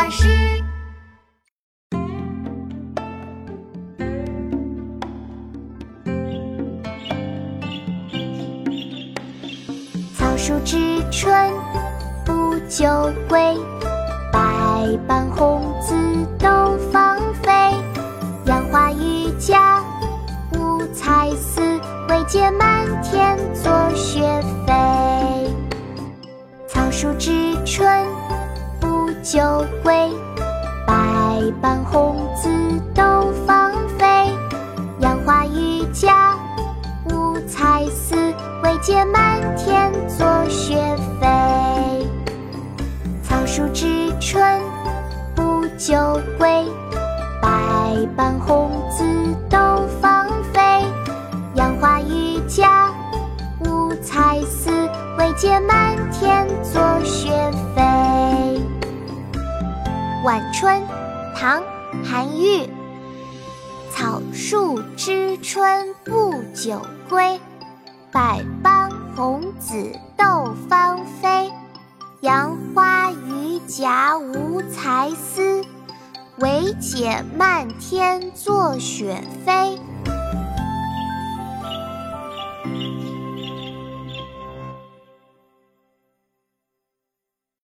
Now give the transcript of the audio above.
巴士。草树知春不久归，百般红紫都芳菲。杨花榆荚五彩丝，惟见满天作不久归，百般红紫都芳菲。杨花榆荚五彩丝，惟解满天作雪飞。草树知春不久归，百般红紫都芳菲。杨花榆荚五彩丝，惟解满天作晚春》唐·韩愈。草树知春不久归，百般红紫斗芳菲。杨花榆荚无才思，惟解漫天作雪飞。